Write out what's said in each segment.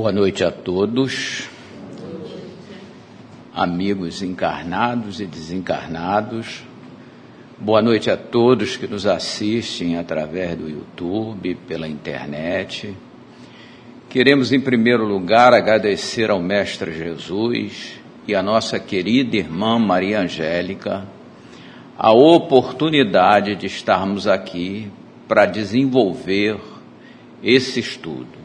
Boa noite a todos, amigos encarnados e desencarnados. Boa noite a todos que nos assistem através do YouTube, pela internet. Queremos, em primeiro lugar, agradecer ao Mestre Jesus e à nossa querida irmã Maria Angélica a oportunidade de estarmos aqui para desenvolver esse estudo.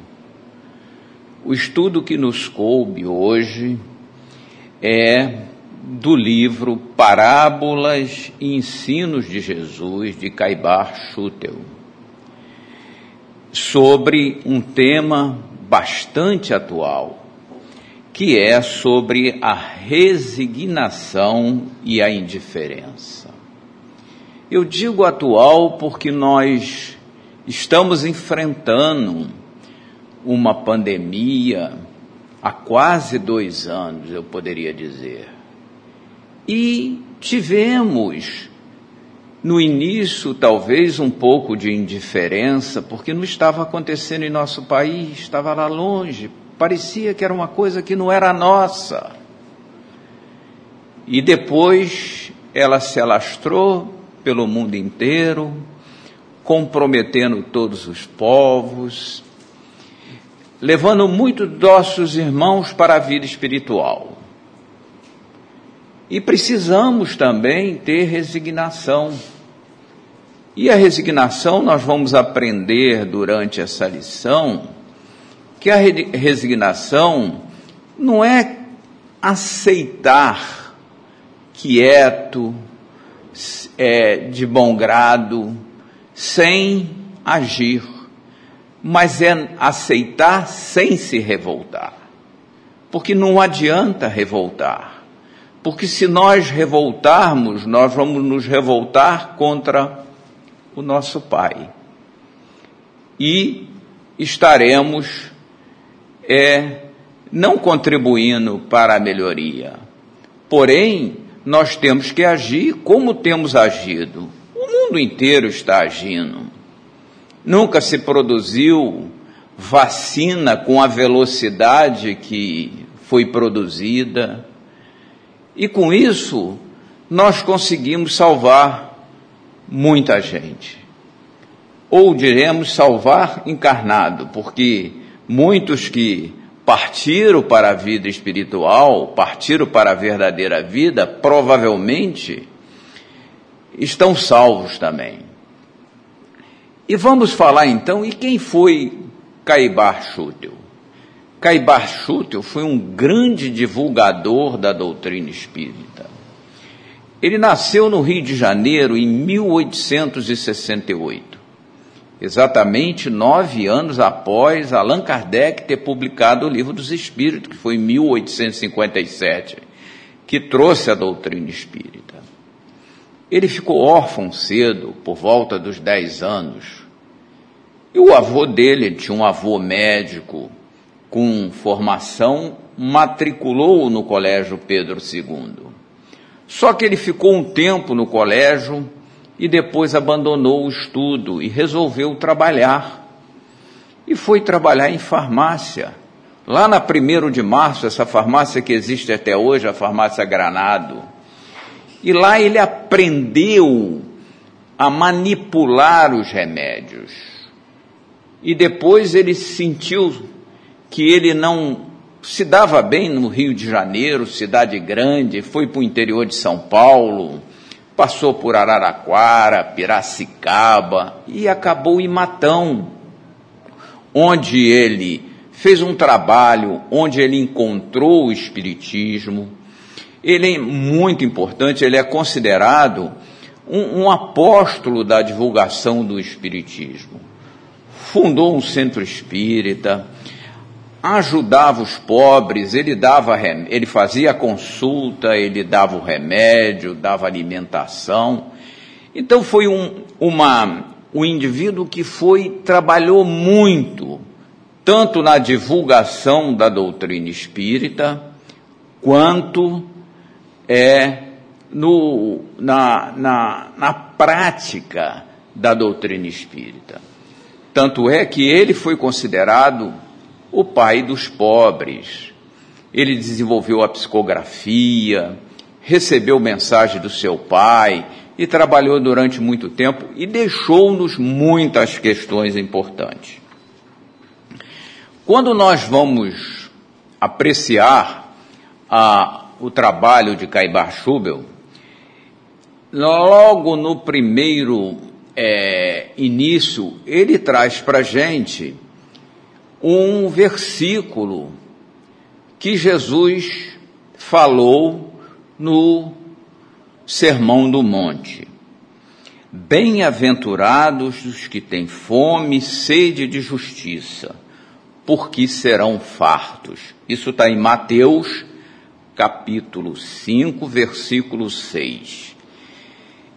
O estudo que nos coube hoje é do livro Parábolas e Ensinos de Jesus, de Caibar Schutel, sobre um tema bastante atual, que é sobre a resignação e a indiferença. Eu digo atual porque nós estamos enfrentando uma pandemia há quase dois anos, eu poderia dizer. E tivemos, no início, talvez um pouco de indiferença, porque não estava acontecendo em nosso país, estava lá longe, parecia que era uma coisa que não era nossa. E depois ela se alastrou pelo mundo inteiro, comprometendo todos os povos, levando muitos nossos irmãos para a vida espiritual. E precisamos também ter resignação. E a resignação nós vamos aprender durante essa lição que a resignação não é aceitar quieto, é, de bom grado, sem agir mas é aceitar sem se revoltar. Porque não adianta revoltar. Porque se nós revoltarmos, nós vamos nos revoltar contra o nosso Pai. E estaremos é, não contribuindo para a melhoria. Porém, nós temos que agir como temos agido. O mundo inteiro está agindo. Nunca se produziu vacina com a velocidade que foi produzida. E com isso, nós conseguimos salvar muita gente. Ou diremos salvar encarnado, porque muitos que partiram para a vida espiritual, partiram para a verdadeira vida, provavelmente estão salvos também. E vamos falar então, e quem foi Caibar Schutel? Caibar Schutel foi um grande divulgador da doutrina espírita. Ele nasceu no Rio de Janeiro em 1868, exatamente nove anos após Allan Kardec ter publicado o Livro dos Espíritos, que foi em 1857, que trouxe a doutrina espírita. Ele ficou órfão cedo, por volta dos 10 anos. E o avô dele, tinha um avô médico com formação, matriculou-o no colégio Pedro II. Só que ele ficou um tempo no colégio e depois abandonou o estudo e resolveu trabalhar. E foi trabalhar em farmácia. Lá na 1 de março, essa farmácia que existe até hoje, a farmácia Granado e lá ele aprendeu a manipular os remédios. E depois ele sentiu que ele não se dava bem no Rio de Janeiro, cidade grande, foi para o interior de São Paulo, passou por Araraquara, Piracicaba e acabou em Matão, onde ele fez um trabalho, onde ele encontrou o Espiritismo, ele é muito importante, ele é considerado um, um apóstolo da divulgação do Espiritismo. Fundou um centro espírita, ajudava os pobres, ele dava ele fazia consulta, ele dava o remédio, dava alimentação. Então foi um, uma, um indivíduo que foi trabalhou muito tanto na divulgação da doutrina espírita quanto é no, na, na, na prática da doutrina espírita. Tanto é que ele foi considerado o pai dos pobres. Ele desenvolveu a psicografia, recebeu mensagem do seu pai e trabalhou durante muito tempo e deixou-nos muitas questões importantes. Quando nós vamos apreciar a, o trabalho de Caibar Schubel, logo no primeiro é, início, ele traz para gente um versículo que Jesus falou no Sermão do Monte. Bem-aventurados os que têm fome e sede de justiça, porque serão fartos. Isso está em Mateus, capítulo 5, versículo 6.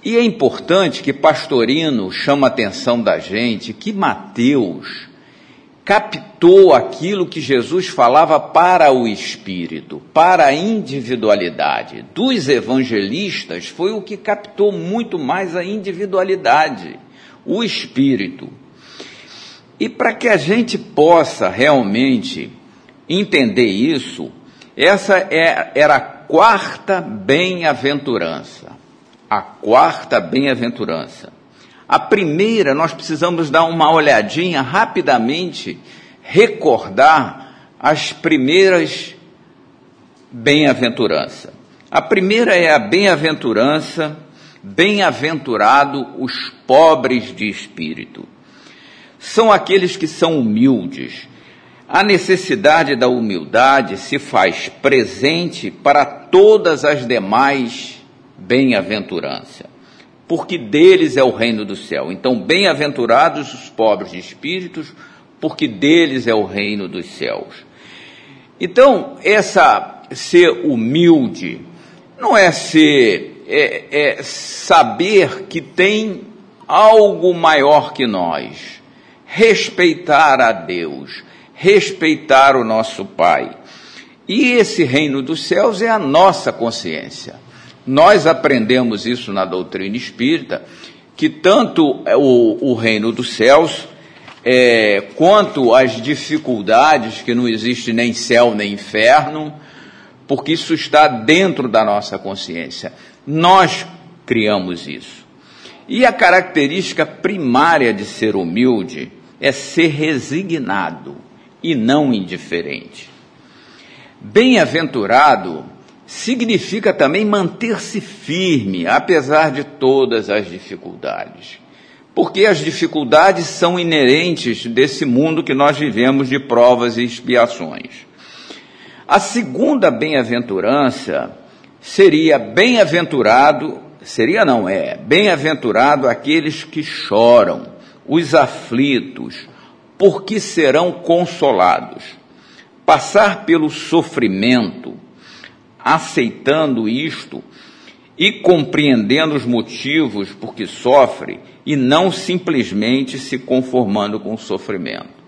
E é importante que Pastorino chama a atenção da gente que Mateus captou aquilo que Jesus falava para o espírito, para a individualidade. Dos evangelistas foi o que captou muito mais a individualidade, o espírito. E para que a gente possa realmente entender isso, essa é, era a quarta bem-aventurança. A quarta bem-aventurança. A primeira, nós precisamos dar uma olhadinha rapidamente, recordar as primeiras bem-aventurança. A primeira é a bem-aventurança, bem-aventurado os pobres de espírito. São aqueles que são humildes. A necessidade da humildade se faz presente para todas as demais bem-aventurança porque deles é o reino do céu. Então, bem-aventurados os pobres de espíritos, porque deles é o reino dos céus. Então, essa ser humilde não é ser é, é saber que tem algo maior que nós, respeitar a Deus, respeitar o nosso Pai. E esse reino dos céus é a nossa consciência. Nós aprendemos isso na doutrina espírita, que tanto o, o reino dos céus, é, quanto as dificuldades, que não existe nem céu nem inferno, porque isso está dentro da nossa consciência. Nós criamos isso. E a característica primária de ser humilde é ser resignado e não indiferente. Bem-aventurado significa também manter-se firme, apesar de todas as dificuldades. Porque as dificuldades são inerentes desse mundo que nós vivemos de provas e expiações. A segunda bem-aventurança seria bem-aventurado, seria não é, bem-aventurado aqueles que choram, os aflitos, porque serão consolados. Passar pelo sofrimento, aceitando isto e compreendendo os motivos por que sofre e não simplesmente se conformando com o sofrimento.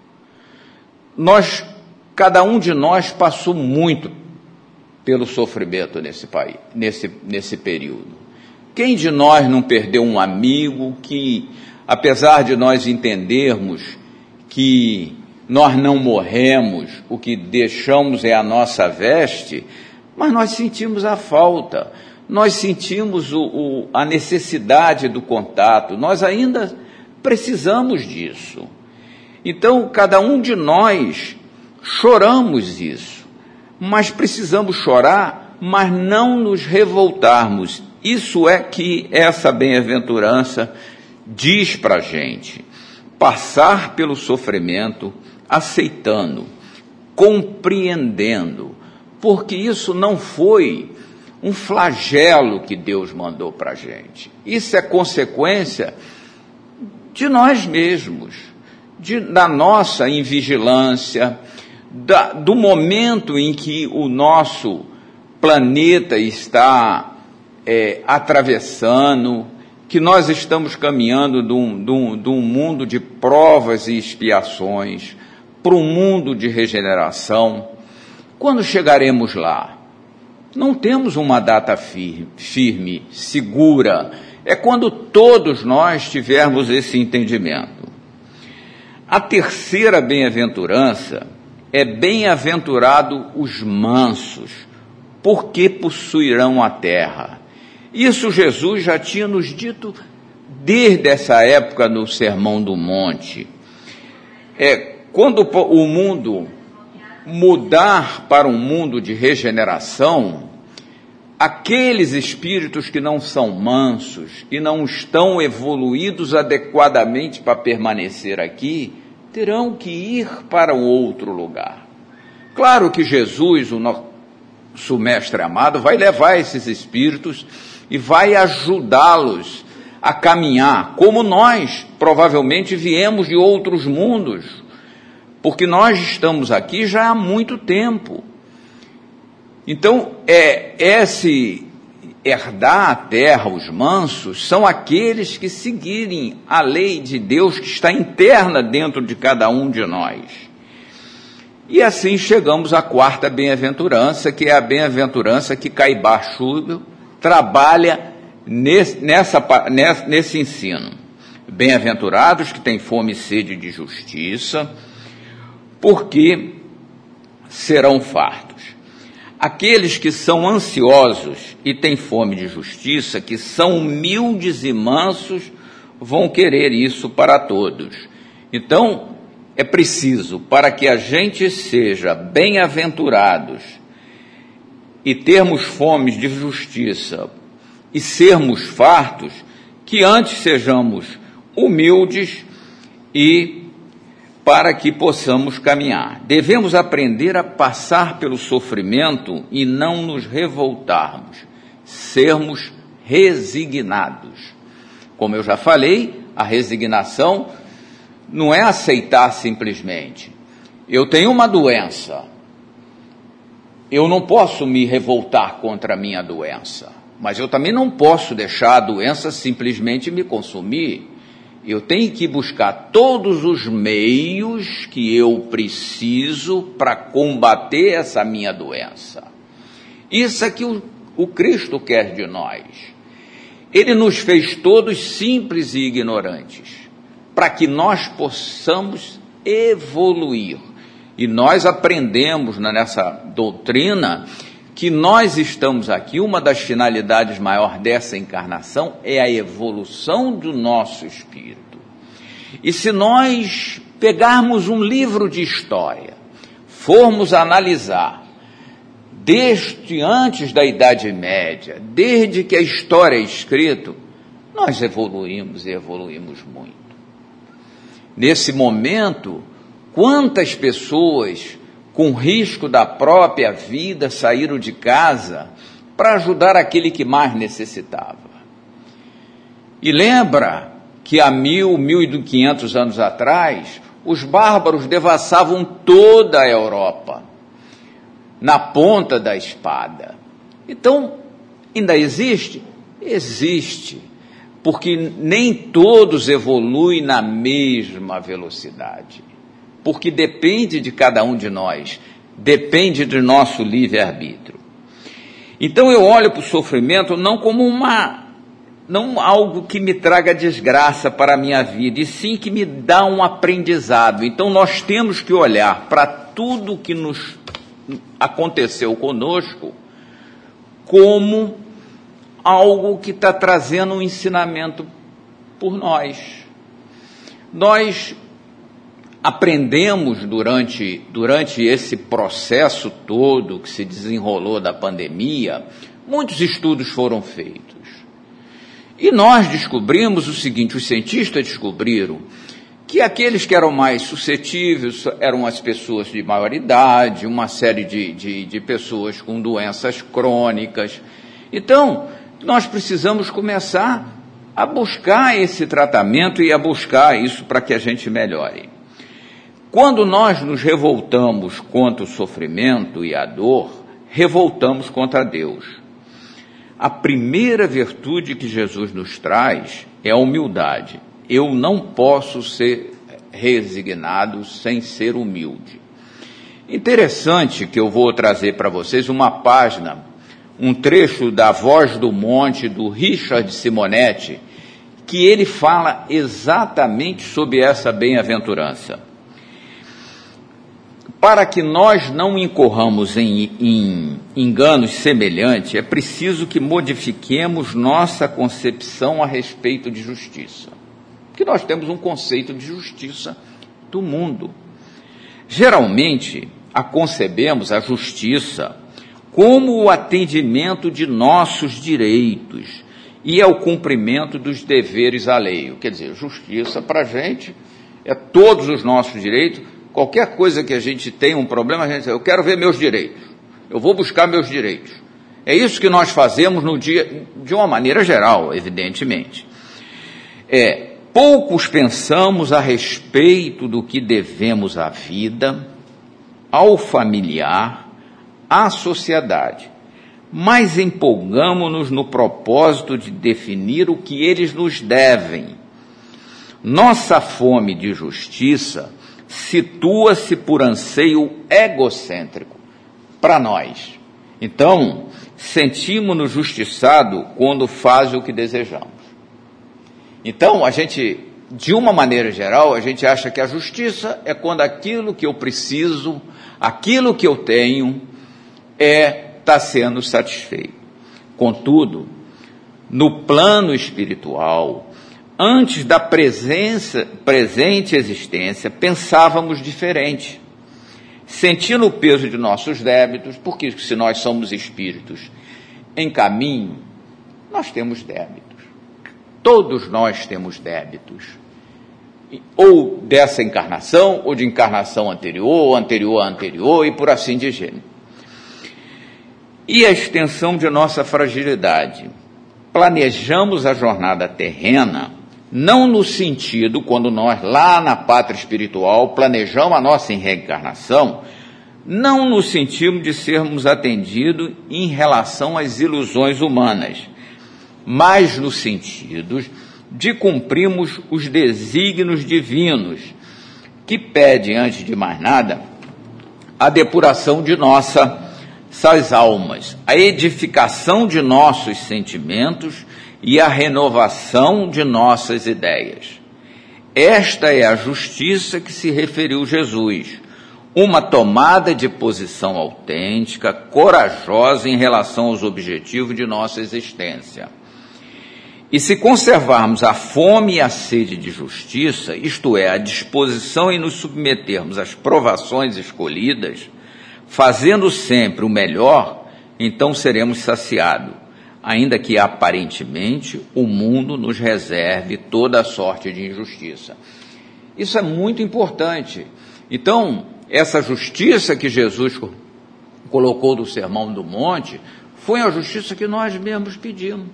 Nós, cada um de nós passou muito pelo sofrimento nesse país, nesse, nesse período. Quem de nós não perdeu um amigo que, apesar de nós entendermos que nós não morremos, o que deixamos é a nossa veste, mas nós sentimos a falta, nós sentimos o, o, a necessidade do contato, nós ainda precisamos disso. Então, cada um de nós choramos isso, mas precisamos chorar, mas não nos revoltarmos. Isso é que essa bem-aventurança diz para a gente. Passar pelo sofrimento, aceitando, compreendendo, porque isso não foi um flagelo que Deus mandou para a gente. Isso é consequência de nós mesmos, de, da nossa invigilância, da, do momento em que o nosso planeta está é, atravessando, que nós estamos caminhando de um, de, um, de um mundo de provas e expiações para um mundo de regeneração quando chegaremos lá? Não temos uma data firme, firme, segura. É quando todos nós tivermos esse entendimento. A terceira bem-aventurança é bem-aventurado os mansos, porque possuirão a terra. Isso Jesus já tinha nos dito desde essa época no Sermão do Monte. É, quando o mundo mudar para um mundo de regeneração, aqueles espíritos que não são mansos e não estão evoluídos adequadamente para permanecer aqui, terão que ir para um outro lugar. Claro que Jesus, o nosso mestre amado, vai levar esses espíritos e vai ajudá-los a caminhar, como nós provavelmente viemos de outros mundos, porque nós estamos aqui já há muito tempo. Então, é esse herdar a terra, os mansos, são aqueles que seguirem a lei de Deus que está interna dentro de cada um de nós. E assim chegamos à quarta bem-aventurança, que é a bem-aventurança que Caibá Schubel trabalha nesse, nessa, nesse ensino. Bem-aventurados que têm fome e sede de justiça, porque serão fartos. Aqueles que são ansiosos e têm fome de justiça, que são humildes e mansos, vão querer isso para todos. Então, é preciso, para que a gente seja bem-aventurados e termos fome de justiça e sermos fartos, que antes sejamos humildes e para que possamos caminhar. Devemos aprender a passar pelo sofrimento e não nos revoltarmos, sermos resignados. Como eu já falei, a resignação não é aceitar simplesmente. Eu tenho uma doença. Eu não posso me revoltar contra a minha doença, mas eu também não posso deixar a doença simplesmente me consumir. Eu tenho que buscar todos os meios que eu preciso para combater essa minha doença. Isso é que o, o Cristo quer de nós. Ele nos fez todos simples e ignorantes, para que nós possamos evoluir. E nós aprendemos nessa doutrina que nós estamos aqui, uma das finalidades maior dessa encarnação é a evolução do nosso espírito. E se nós pegarmos um livro de história, formos analisar, desde antes da Idade Média, desde que a história é escrita, nós evoluímos e evoluímos muito. Nesse momento, quantas pessoas com risco da própria vida, saíram de casa para ajudar aquele que mais necessitava. E lembra que há mil, mil e quinhentos anos atrás, os bárbaros devassavam toda a Europa, na ponta da espada. Então, ainda existe? Existe, porque nem todos evoluem na mesma velocidade porque depende de cada um de nós, depende do nosso livre-arbítrio. Então eu olho para o sofrimento não como uma, não algo que me traga desgraça para a minha vida, e sim que me dá um aprendizado. Então nós temos que olhar para tudo que nos aconteceu conosco como algo que está trazendo um ensinamento por nós. Nós aprendemos durante, durante esse processo todo que se desenrolou da pandemia, muitos estudos foram feitos. E nós descobrimos o seguinte: os cientistas descobriram que aqueles que eram mais suscetíveis eram as pessoas de maior idade, uma série de, de, de pessoas com doenças crônicas. Então, nós precisamos começar a buscar esse tratamento e a buscar isso para que a gente melhore. Quando nós nos revoltamos contra o sofrimento e a dor, revoltamos contra Deus. A primeira virtude que Jesus nos traz é a humildade. Eu não posso ser resignado sem ser humilde. Interessante que eu vou trazer para vocês uma página, um trecho da Voz do Monte do Richard Simonetti, que ele fala exatamente sobre essa bem-aventurança. Para que nós não incorramos em, em enganos semelhantes, é preciso que modifiquemos nossa concepção a respeito de justiça. Porque nós temos um conceito de justiça do mundo. Geralmente, a concebemos a justiça como o atendimento de nossos direitos e ao cumprimento dos deveres alheios. Quer dizer, justiça para a gente é todos os nossos direitos. Qualquer coisa que a gente tenha um problema, a gente diz, eu quero ver meus direitos. Eu vou buscar meus direitos. É isso que nós fazemos no dia, de uma maneira geral, evidentemente. É, poucos pensamos a respeito do que devemos à vida, ao familiar, à sociedade, mas empolgamos-nos no propósito de definir o que eles nos devem. Nossa fome de justiça situa-se por anseio egocêntrico para nós. Então, sentimos-nos justiçados quando faz o que desejamos. Então, a gente, de uma maneira geral, a gente acha que a justiça é quando aquilo que eu preciso, aquilo que eu tenho, é está sendo satisfeito. Contudo, no plano espiritual, antes da presença, presente existência, pensávamos diferente. Sentindo o peso de nossos débitos, porque se nós somos espíritos em caminho, nós temos débitos. Todos nós temos débitos. Ou dessa encarnação, ou de encarnação anterior, anterior a anterior, e por assim de gênero e a extensão de nossa fragilidade. Planejamos a jornada terrena não no sentido, quando nós lá na pátria espiritual planejamos a nossa reencarnação, não no sentido de sermos atendidos em relação às ilusões humanas, mas no sentido de cumprirmos os desígnios divinos, que pedem, antes de mais nada, a depuração de nossa essas almas, a edificação de nossos sentimentos e a renovação de nossas ideias. Esta é a justiça que se referiu Jesus, uma tomada de posição autêntica, corajosa em relação aos objetivos de nossa existência. E se conservarmos a fome e a sede de justiça, isto é, a disposição em nos submetermos às provações escolhidas, fazendo sempre o melhor, então seremos saciados, ainda que aparentemente o mundo nos reserve toda a sorte de injustiça. Isso é muito importante. Então, essa justiça que Jesus colocou do Sermão do Monte foi a justiça que nós mesmos pedimos.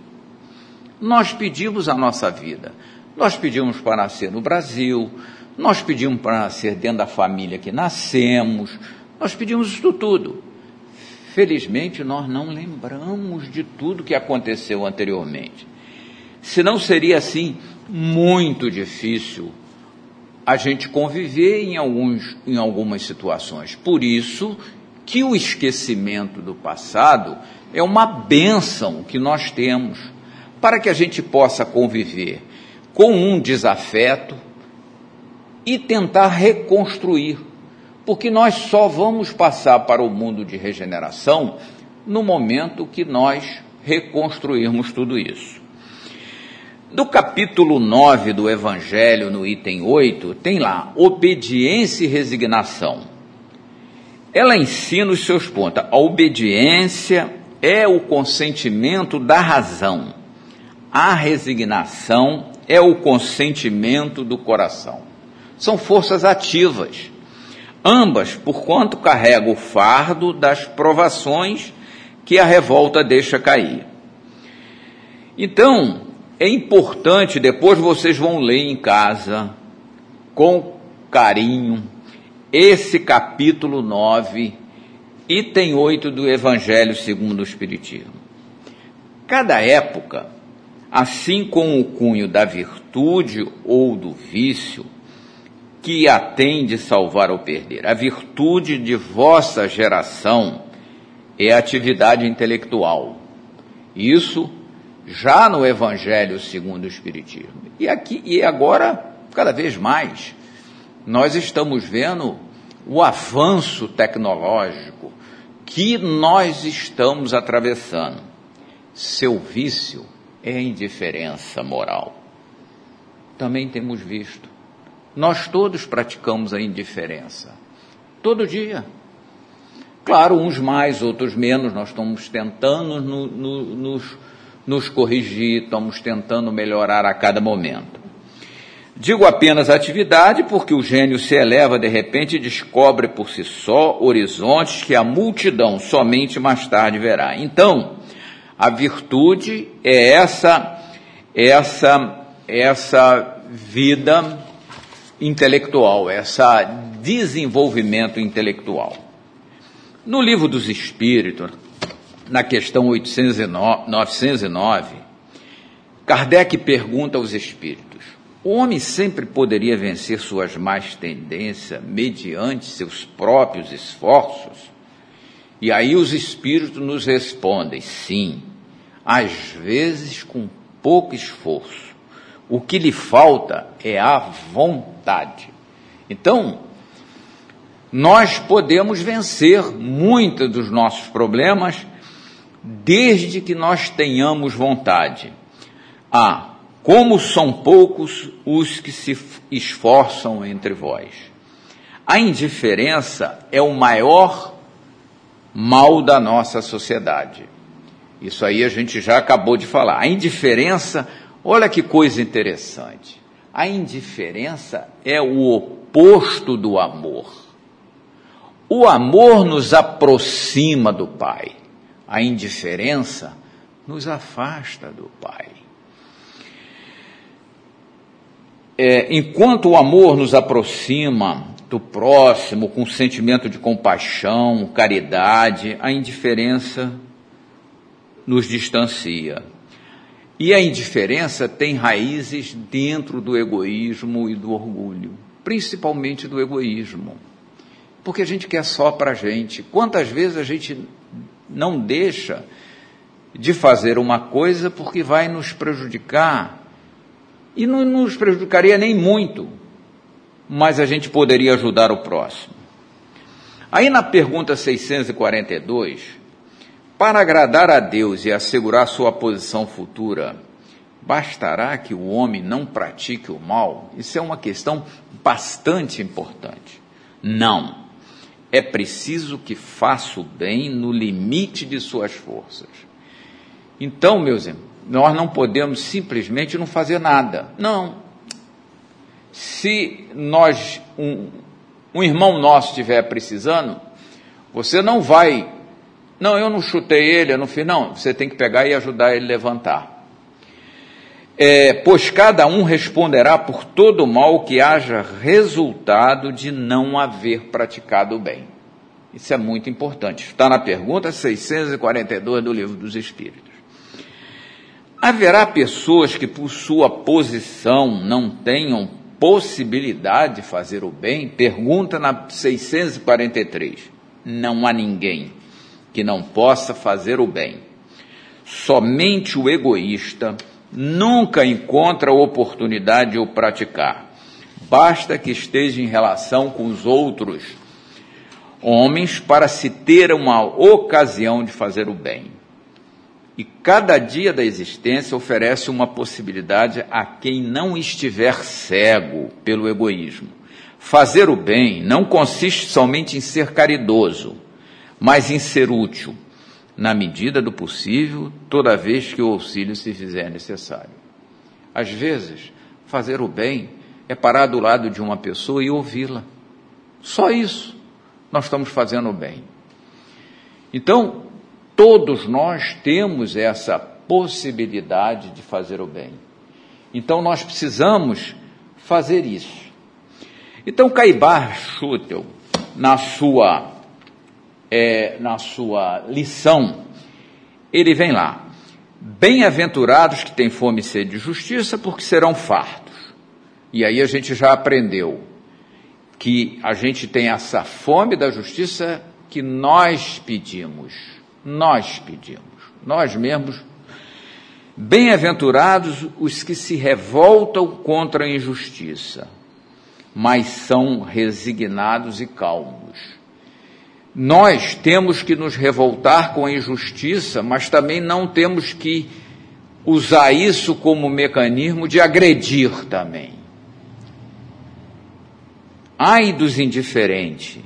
Nós pedimos a nossa vida. Nós pedimos para nascer no Brasil, nós pedimos para nascer dentro da família que nascemos, nós pedimos isso tudo. Felizmente, nós não lembramos de tudo que aconteceu anteriormente. Senão seria assim muito difícil a gente conviver em, alguns, em algumas situações. Por isso que o esquecimento do passado é uma benção que nós temos para que a gente possa conviver com um desafeto e tentar reconstruir porque nós só vamos passar para o mundo de regeneração no momento que nós reconstruirmos tudo isso. No capítulo 9 do Evangelho, no item 8, tem lá obediência e resignação. Ela ensina os seus pontos. A obediência é o consentimento da razão. A resignação é o consentimento do coração. São forças ativas ambas por quanto carrega o fardo das provações que a revolta deixa cair. Então, é importante, depois vocês vão ler em casa, com carinho, esse capítulo 9, item 8 do Evangelho segundo o Espiritismo. Cada época, assim como o cunho da virtude ou do vício, que a tem de salvar ou perder. A virtude de vossa geração é a atividade intelectual. Isso já no Evangelho segundo o Espiritismo. E aqui e agora, cada vez mais, nós estamos vendo o avanço tecnológico que nós estamos atravessando. Seu vício é a indiferença moral. Também temos visto. Nós todos praticamos a indiferença. Todo dia. Claro, uns mais, outros menos, nós estamos tentando no, no, nos, nos corrigir, estamos tentando melhorar a cada momento. Digo apenas atividade porque o gênio se eleva de repente e descobre por si só horizontes que a multidão somente mais tarde verá. Então, a virtude é essa essa essa vida intelectual, essa desenvolvimento intelectual. No livro dos Espíritos, na questão 809, 909, Kardec pergunta aos espíritos: o homem sempre poderia vencer suas más tendências mediante seus próprios esforços? E aí os espíritos nos respondem: sim, às vezes com pouco esforço. O que lhe falta é a vontade. Então, nós podemos vencer muitos dos nossos problemas desde que nós tenhamos vontade. Ah, como são poucos os que se esforçam entre vós. A indiferença é o maior mal da nossa sociedade. Isso aí a gente já acabou de falar. A indiferença, olha que coisa interessante. A indiferença é o oposto do amor. O amor nos aproxima do Pai, a indiferença nos afasta do Pai. É, enquanto o amor nos aproxima do próximo com sentimento de compaixão, caridade, a indiferença nos distancia. E a indiferença tem raízes dentro do egoísmo e do orgulho, principalmente do egoísmo porque a gente quer só para a gente. Quantas vezes a gente não deixa de fazer uma coisa porque vai nos prejudicar? E não nos prejudicaria nem muito, mas a gente poderia ajudar o próximo. Aí na pergunta 642, para agradar a Deus e assegurar sua posição futura, bastará que o homem não pratique o mal? Isso é uma questão bastante importante. Não é preciso que faça o bem no limite de suas forças. Então, meus irmãos, nós não podemos simplesmente não fazer nada. Não. Se nós, um, um irmão nosso estiver precisando, você não vai. Não, eu não chutei ele, eu não fiz. Não, você tem que pegar e ajudar ele a levantar. É, pois cada um responderá por todo o mal que haja resultado de não haver praticado o bem. Isso é muito importante. Está na pergunta 642 do Livro dos Espíritos. Haverá pessoas que, por sua posição, não tenham possibilidade de fazer o bem? Pergunta na 643. Não há ninguém que não possa fazer o bem. Somente o egoísta nunca encontra oportunidade de o praticar. Basta que esteja em relação com os outros homens para se ter uma ocasião de fazer o bem. E cada dia da existência oferece uma possibilidade a quem não estiver cego pelo egoísmo. Fazer o bem não consiste somente em ser caridoso, mas em ser útil na medida do possível, toda vez que o auxílio se fizer necessário. Às vezes, fazer o bem é parar do lado de uma pessoa e ouvi-la. Só isso nós estamos fazendo o bem. Então, todos nós temos essa possibilidade de fazer o bem. Então, nós precisamos fazer isso. Então, Caibar Schutel, na sua é, na sua lição, ele vem lá. Bem-aventurados que têm fome e sede de justiça, porque serão fartos. E aí a gente já aprendeu que a gente tem essa fome da justiça que nós pedimos. Nós pedimos. Nós mesmos. Bem-aventurados os que se revoltam contra a injustiça. mas são resignados e calmos. Nós temos que nos revoltar com a injustiça, mas também não temos que usar isso como mecanismo de agredir também. Ai dos indiferentes,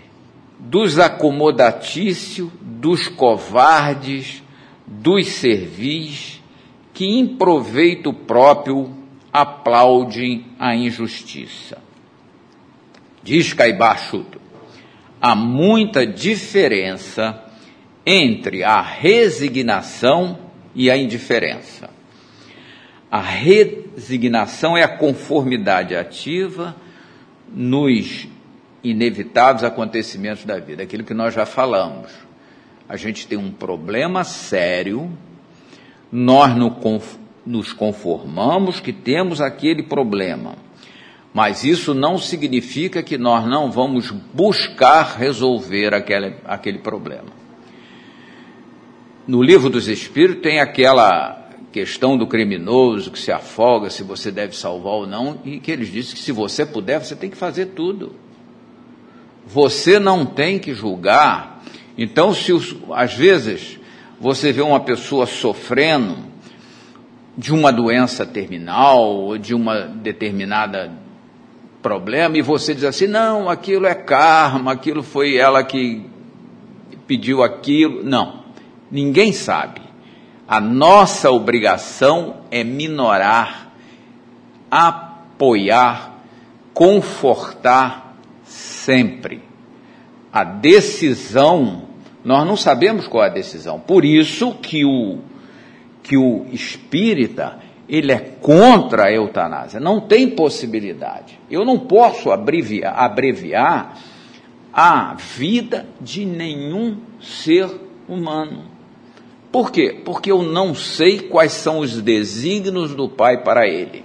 dos acomodatícios, dos covardes, dos servis, que em proveito próprio aplaudem a injustiça. Diz Caibachuto, há muita diferença entre a resignação e a indiferença. A resignação é a conformidade ativa nos inevitáveis acontecimentos da vida, aquilo que nós já falamos. A gente tem um problema sério, nós nos conformamos que temos aquele problema mas isso não significa que nós não vamos buscar resolver aquele, aquele problema. No livro dos Espíritos tem aquela questão do criminoso que se afoga, se você deve salvar ou não, e que eles dizem que se você puder, você tem que fazer tudo. Você não tem que julgar. Então, se os, às vezes você vê uma pessoa sofrendo de uma doença terminal ou de uma determinada problema e você diz assim: não, aquilo é karma, aquilo foi ela que pediu aquilo. Não, ninguém sabe. A nossa obrigação é minorar, apoiar, confortar sempre. A decisão, nós não sabemos qual é a decisão. Por isso que o, que o espírita ele é contra a eutanásia. Não tem possibilidade. Eu não posso abreviar, abreviar a vida de nenhum ser humano. Por quê? Porque eu não sei quais são os desígnios do Pai para ele.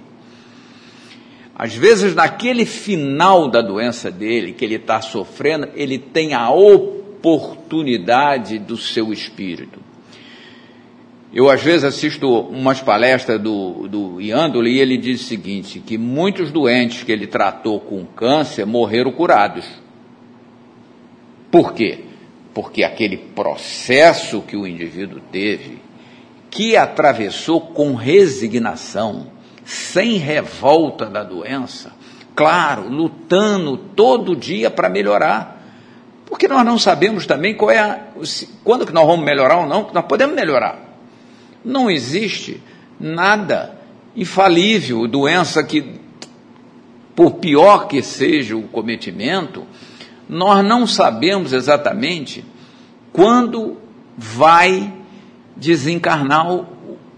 Às vezes, naquele final da doença dele, que ele está sofrendo, ele tem a oportunidade do seu espírito eu, às vezes, assisto umas palestras do, do Iandoli e ele diz o seguinte: que muitos doentes que ele tratou com câncer morreram curados. Por quê? Porque aquele processo que o indivíduo teve, que atravessou com resignação, sem revolta da doença, claro, lutando todo dia para melhorar. Porque nós não sabemos também qual é a, quando que nós vamos melhorar ou não, nós podemos melhorar. Não existe nada infalível, doença que, por pior que seja o cometimento, nós não sabemos exatamente quando vai desencarnar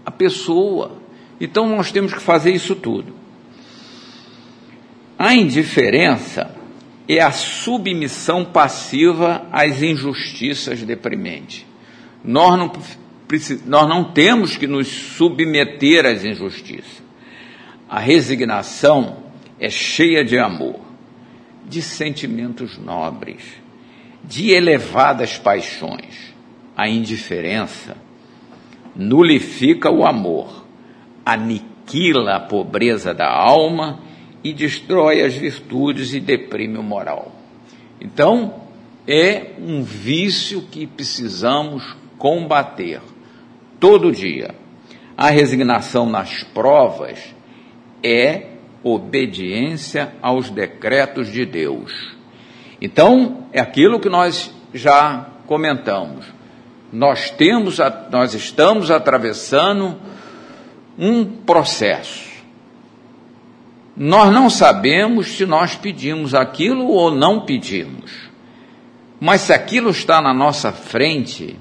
a pessoa. Então nós temos que fazer isso tudo. A indiferença é a submissão passiva às injustiças deprimentes. Nós não nós não temos que nos submeter às injustiças. A resignação é cheia de amor, de sentimentos nobres, de elevadas paixões. A indiferença nulifica o amor, aniquila a pobreza da alma e destrói as virtudes e deprime o moral. Então, é um vício que precisamos combater todo dia. A resignação nas provas é obediência aos decretos de Deus. Então, é aquilo que nós já comentamos. Nós temos, nós estamos atravessando um processo. Nós não sabemos se nós pedimos aquilo ou não pedimos. Mas se aquilo está na nossa frente,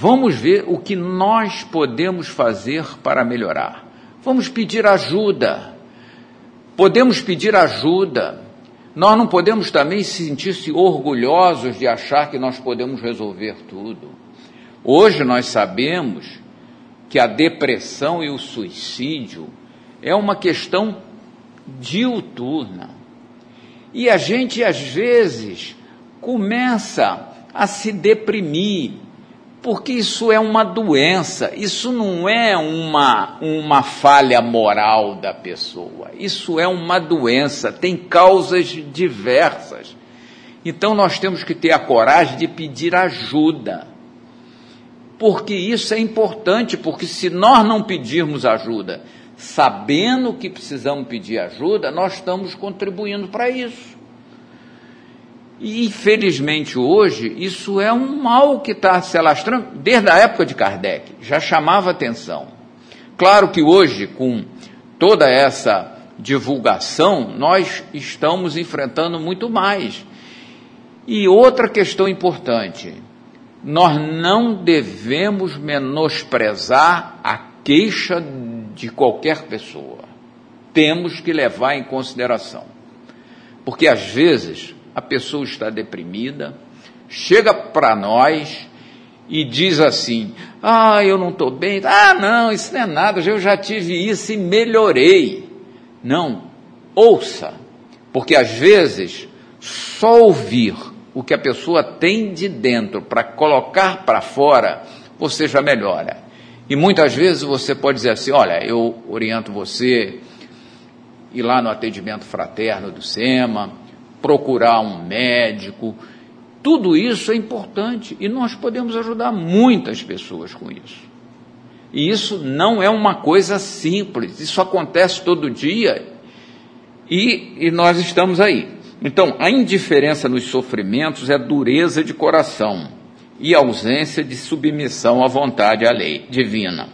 Vamos ver o que nós podemos fazer para melhorar. Vamos pedir ajuda. Podemos pedir ajuda. Nós não podemos também sentir-se orgulhosos de achar que nós podemos resolver tudo. Hoje nós sabemos que a depressão e o suicídio é uma questão diuturna. E a gente às vezes começa a se deprimir Porque isso é uma doença, isso não é uma, uma falha moral da pessoa, isso é uma doença, tem causas diversas. Então nós temos que ter a coragem de pedir ajuda. Porque isso é importante, porque se nós não pedirmos ajuda, sabendo que precisamos pedir ajuda, nós estamos contribuindo para isso. E infelizmente hoje isso é um mal que está se alastrando desde a época de Kardec, já chamava atenção. Claro que hoje, com toda essa divulgação, nós estamos enfrentando muito mais. E outra questão importante, nós não devemos menosprezar a queixa de qualquer pessoa. Temos que levar em consideração. Porque às vezes a pessoa está deprimida, chega para nós e diz assim: Ah, eu não estou bem. Ah, não, isso não é nada, eu já tive isso e melhorei. Não, ouça, porque às vezes só ouvir o que a pessoa tem de dentro para colocar para fora, você já melhora. E muitas vezes você pode dizer assim: Olha, eu oriento você ir lá no atendimento fraterno do SEMA procurar um médico. Tudo isso é importante e nós podemos ajudar muitas pessoas com isso. E isso não é uma coisa simples, isso acontece todo dia e, e nós estamos aí. Então, a indiferença nos sofrimentos é dureza de coração e ausência de submissão à vontade à lei divina.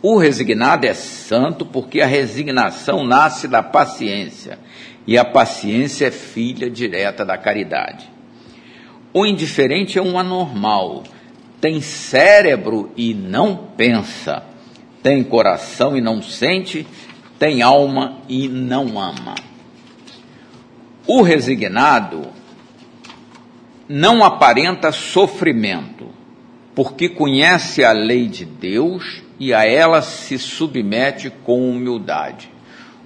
O resignado é santo porque a resignação nasce da paciência e a paciência é filha direta da caridade. O indiferente é um anormal, tem cérebro e não pensa, tem coração e não sente, tem alma e não ama. O resignado não aparenta sofrimento, porque conhece a lei de Deus e a ela se submete com humildade.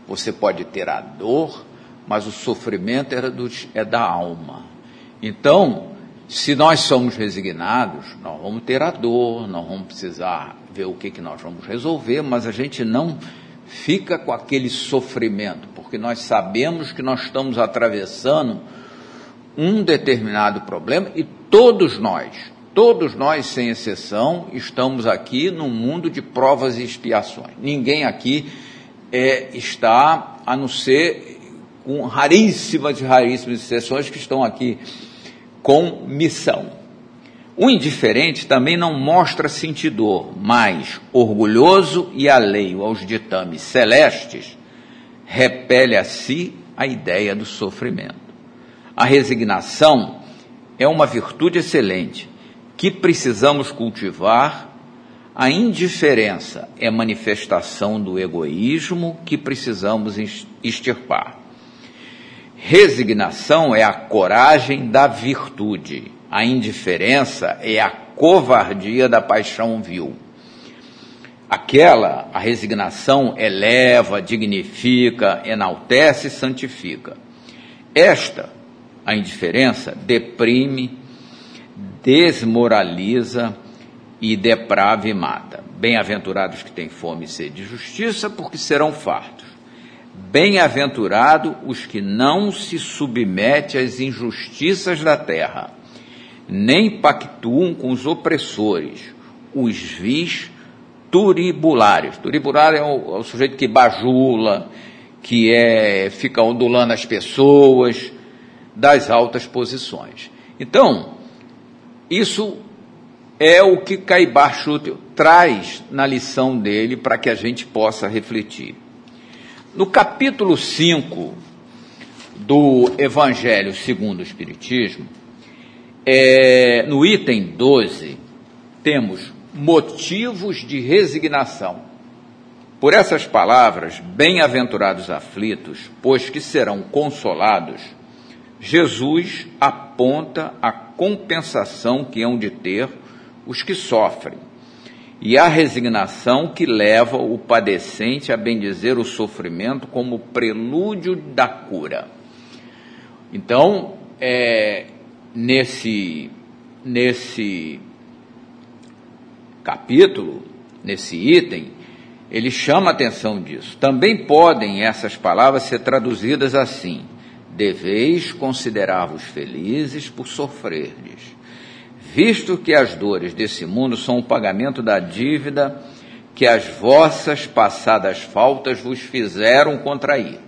Você pode ter a dor, mas o sofrimento era do, é da alma. Então, se nós somos resignados, nós vamos ter a dor, nós vamos precisar ver o que, que nós vamos resolver, mas a gente não fica com aquele sofrimento, porque nós sabemos que nós estamos atravessando um determinado problema e todos nós, todos nós sem exceção, estamos aqui num mundo de provas e expiações. Ninguém aqui é, está, a não ser com raríssimas e raríssimas exceções que estão aqui com missão. O indiferente também não mostra sentidor, mas, orgulhoso e alheio aos ditames celestes, repele a si a ideia do sofrimento. A resignação é uma virtude excelente que precisamos cultivar. A indiferença é manifestação do egoísmo que precisamos extirpar. Resignação é a coragem da virtude, a indiferença é a covardia da paixão vil. Aquela, a resignação, eleva, dignifica, enaltece e santifica. Esta, a indiferença, deprime, desmoraliza e deprava e mata. Bem-aventurados que têm fome e sede de justiça, porque serão fartos. Bem-aventurado os que não se submetem às injustiças da terra, nem pactuam com os opressores, os vis turibulários. Turibulário é o, é o sujeito que bajula, que é, fica ondulando as pessoas das altas posições. Então, isso é o que Caibar Schutel traz na lição dele para que a gente possa refletir. No capítulo 5 do Evangelho segundo o Espiritismo, é, no item 12, temos motivos de resignação. Por essas palavras, bem-aventurados aflitos, pois que serão consolados, Jesus aponta a compensação que hão de ter os que sofrem e a resignação que leva o padecente a bendizer o sofrimento como prelúdio da cura. Então, é, nesse, nesse capítulo, nesse item, ele chama a atenção disso. Também podem essas palavras ser traduzidas assim: deveis considerar-vos felizes por sofrerdes, visto que as dores desse mundo são o pagamento da dívida que as vossas passadas faltas vos fizeram contrair.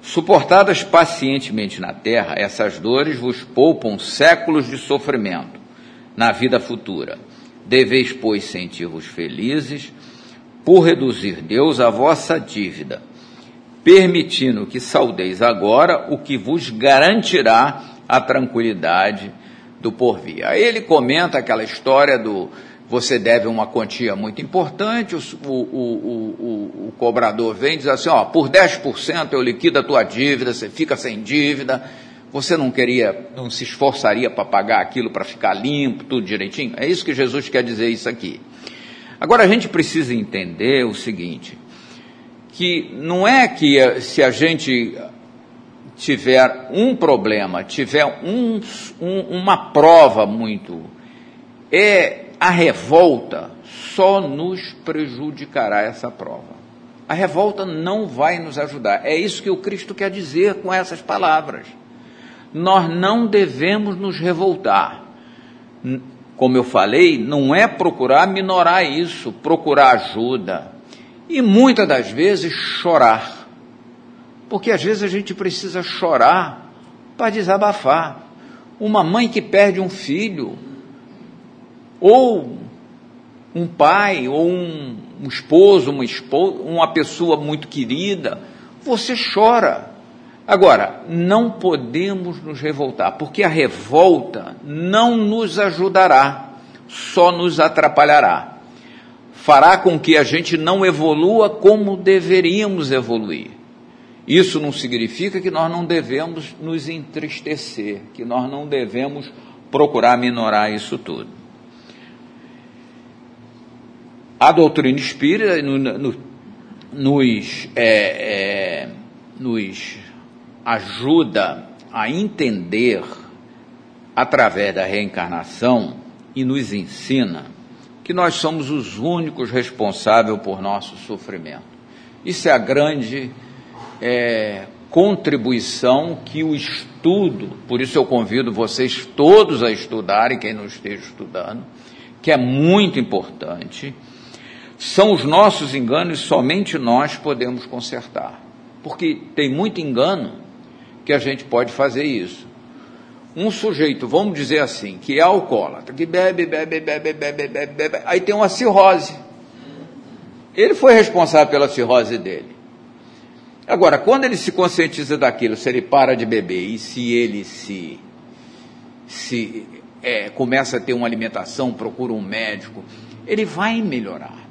Suportadas pacientemente na terra, essas dores vos poupam séculos de sofrimento na vida futura. Deveis, pois, sentir-vos felizes por reduzir Deus a vossa dívida, permitindo que saudeis agora o que vos garantirá a tranquilidade do porvir. Aí ele comenta aquela história do você deve uma quantia muito importante, o, o, o, o, cobrador vem e diz assim, ó, por 10% eu liquido a tua dívida, você fica sem dívida, você não queria, não se esforçaria para pagar aquilo para ficar limpo, tudo direitinho? É isso que Jesus quer dizer isso aqui. Agora a gente precisa entender o seguinte, que não é que se a gente tiver um problema, tiver um, um, uma prova muito, é a revolta só nos prejudicará essa prova. A revolta não vai nos ajudar. É isso que o Cristo quer dizer com essas palavras. Nós não devemos nos revoltar. Como eu falei, não é procurar minorar isso, procurar ajuda. E muitas das vezes chorar. Porque às vezes a gente precisa chorar para desabafar. Uma mãe que perde um filho, ou um pai, ou um, um esposo, uma esposa, uma pessoa muito querida, você chora. Agora, não podemos nos revoltar, porque a revolta não nos ajudará, só nos atrapalhará. Fará com que a gente não evolua como deveríamos evoluir. Isso não significa que nós não devemos nos entristecer, que nós não devemos procurar minorar isso tudo. A doutrina espírita no, no, nos, é, é, nos ajuda a entender, através da reencarnação, e nos ensina que nós somos os únicos responsáveis por nosso sofrimento. Isso é a grande é, contribuição que o estudo, por isso eu convido vocês todos a estudarem, quem não esteja estudando, que é muito importante são os nossos enganos somente nós podemos consertar. Porque tem muito engano que a gente pode fazer isso. Um sujeito, vamos dizer assim, que é alcoólatra, que bebe, bebe, bebe, bebe, bebe, bebe, aí tem uma cirrose. Ele foi responsável pela cirrose dele. Agora, quando ele se conscientiza daquilo, se ele para de beber e se ele se, se é, começa a ter uma alimentação, procura um médico, ele vai melhorar.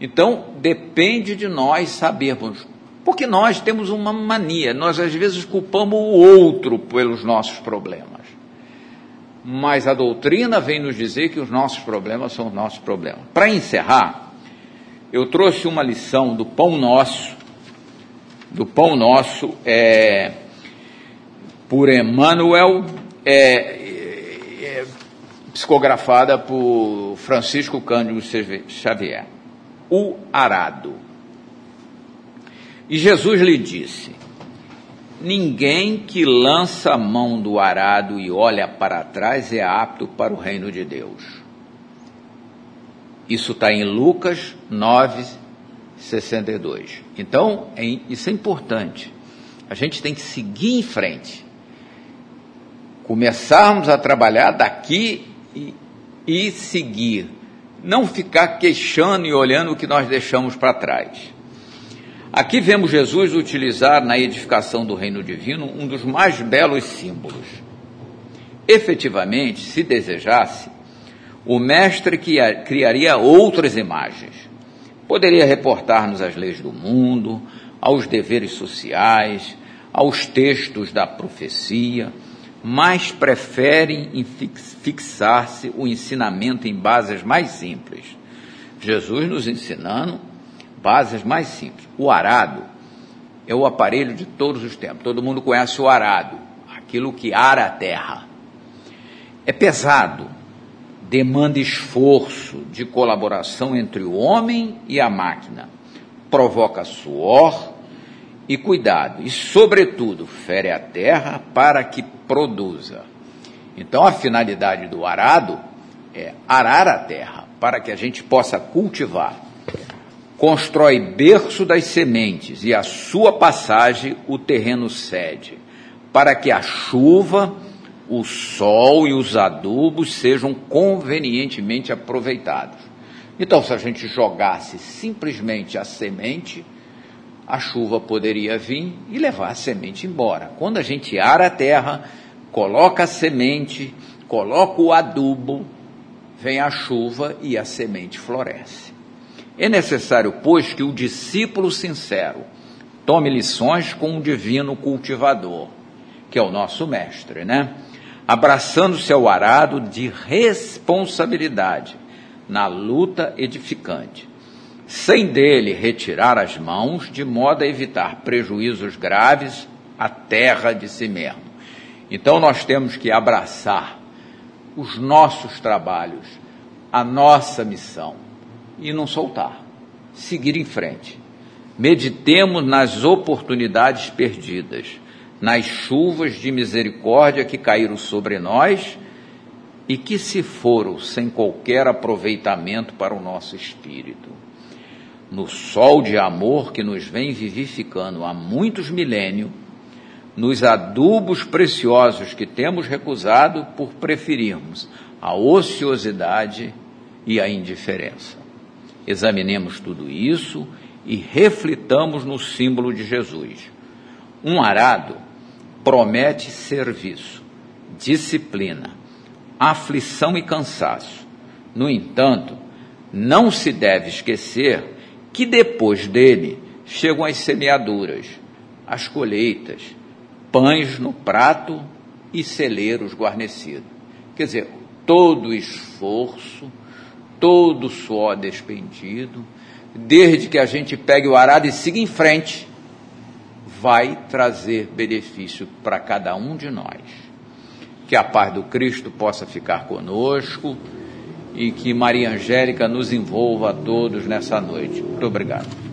Então, depende de nós sabermos. Porque nós temos uma mania, nós às vezes culpamos o outro pelos nossos problemas. Mas a doutrina vem nos dizer que os nossos problemas são os nossos problemas. Para encerrar, eu trouxe uma lição do Pão Nosso, do Pão Nosso, é, por Emmanuel, é, é, psicografada por Francisco Cândido Xavier o arado. E Jesus lhe disse: Ninguém que lança a mão do arado e olha para trás é apto para o reino de Deus. Isso está em Lucas 9, 62. Então, é, isso é importante. A gente tem que seguir em frente. Começarmos a trabalhar daqui e, e seguir não ficar queixando e olhando o que nós deixamos para trás. Aqui vemos Jesus utilizar na edificação do reino divino um dos mais belos símbolos. Efetivamente, se desejasse, o mestre criaria outras imagens. Poderia reportar-nos às leis do mundo, aos deveres sociais, aos textos da profecia, mas preferem fixar-se o ensinamento em bases mais simples. Jesus nos ensinando bases mais simples. O arado é o aparelho de todos os tempos. Todo mundo conhece o arado, aquilo que ara a terra. É pesado, demanda esforço de colaboração entre o homem e a máquina, provoca suor e cuidado, e, sobretudo, fere a terra para que produza. Então, a finalidade do arado é arar a terra para que a gente possa cultivar. Constrói berço das sementes e a sua passagem o terreno cede, para que a chuva, o sol e os adubos sejam convenientemente aproveitados. Então, se a gente jogasse simplesmente a semente, a chuva poderia vir e levar a semente embora. Quando a gente ara a terra, coloca a semente, coloca o adubo, vem a chuva e a semente floresce. É necessário, pois, que o discípulo sincero tome lições com o divino cultivador, que é o nosso mestre, né? Abraçando-se ao arado de responsabilidade na luta edificante sem dele retirar as mãos, de modo a evitar prejuízos graves à terra de si mesmo. Então nós temos que abraçar os nossos trabalhos, a nossa missão e não soltar, seguir em frente. Meditemos nas oportunidades perdidas, nas chuvas de misericórdia que caíram sobre nós e que se foram sem qualquer aproveitamento para o nosso espírito no sol de amor que nos vem vivificando há muitos milênios, nos adubos preciosos que temos recusado por preferirmos a ociosidade e a indiferença. Examinemos tudo isso e reflitamos no símbolo de Jesus. Um arado promete serviço, disciplina, aflição e cansaço. No entanto, não se deve esquecer que depois dele chegam as semeaduras, as colheitas, pães no prato e celeiros guarnecidos. Quer dizer, todo esforço, todo suor despendido, desde que a gente pegue o arado e siga em frente, vai trazer benefício para cada um de nós. Que a paz do Cristo possa ficar conosco e que Maria Angélica nos envolva a todos nessa noite. Muito obrigado.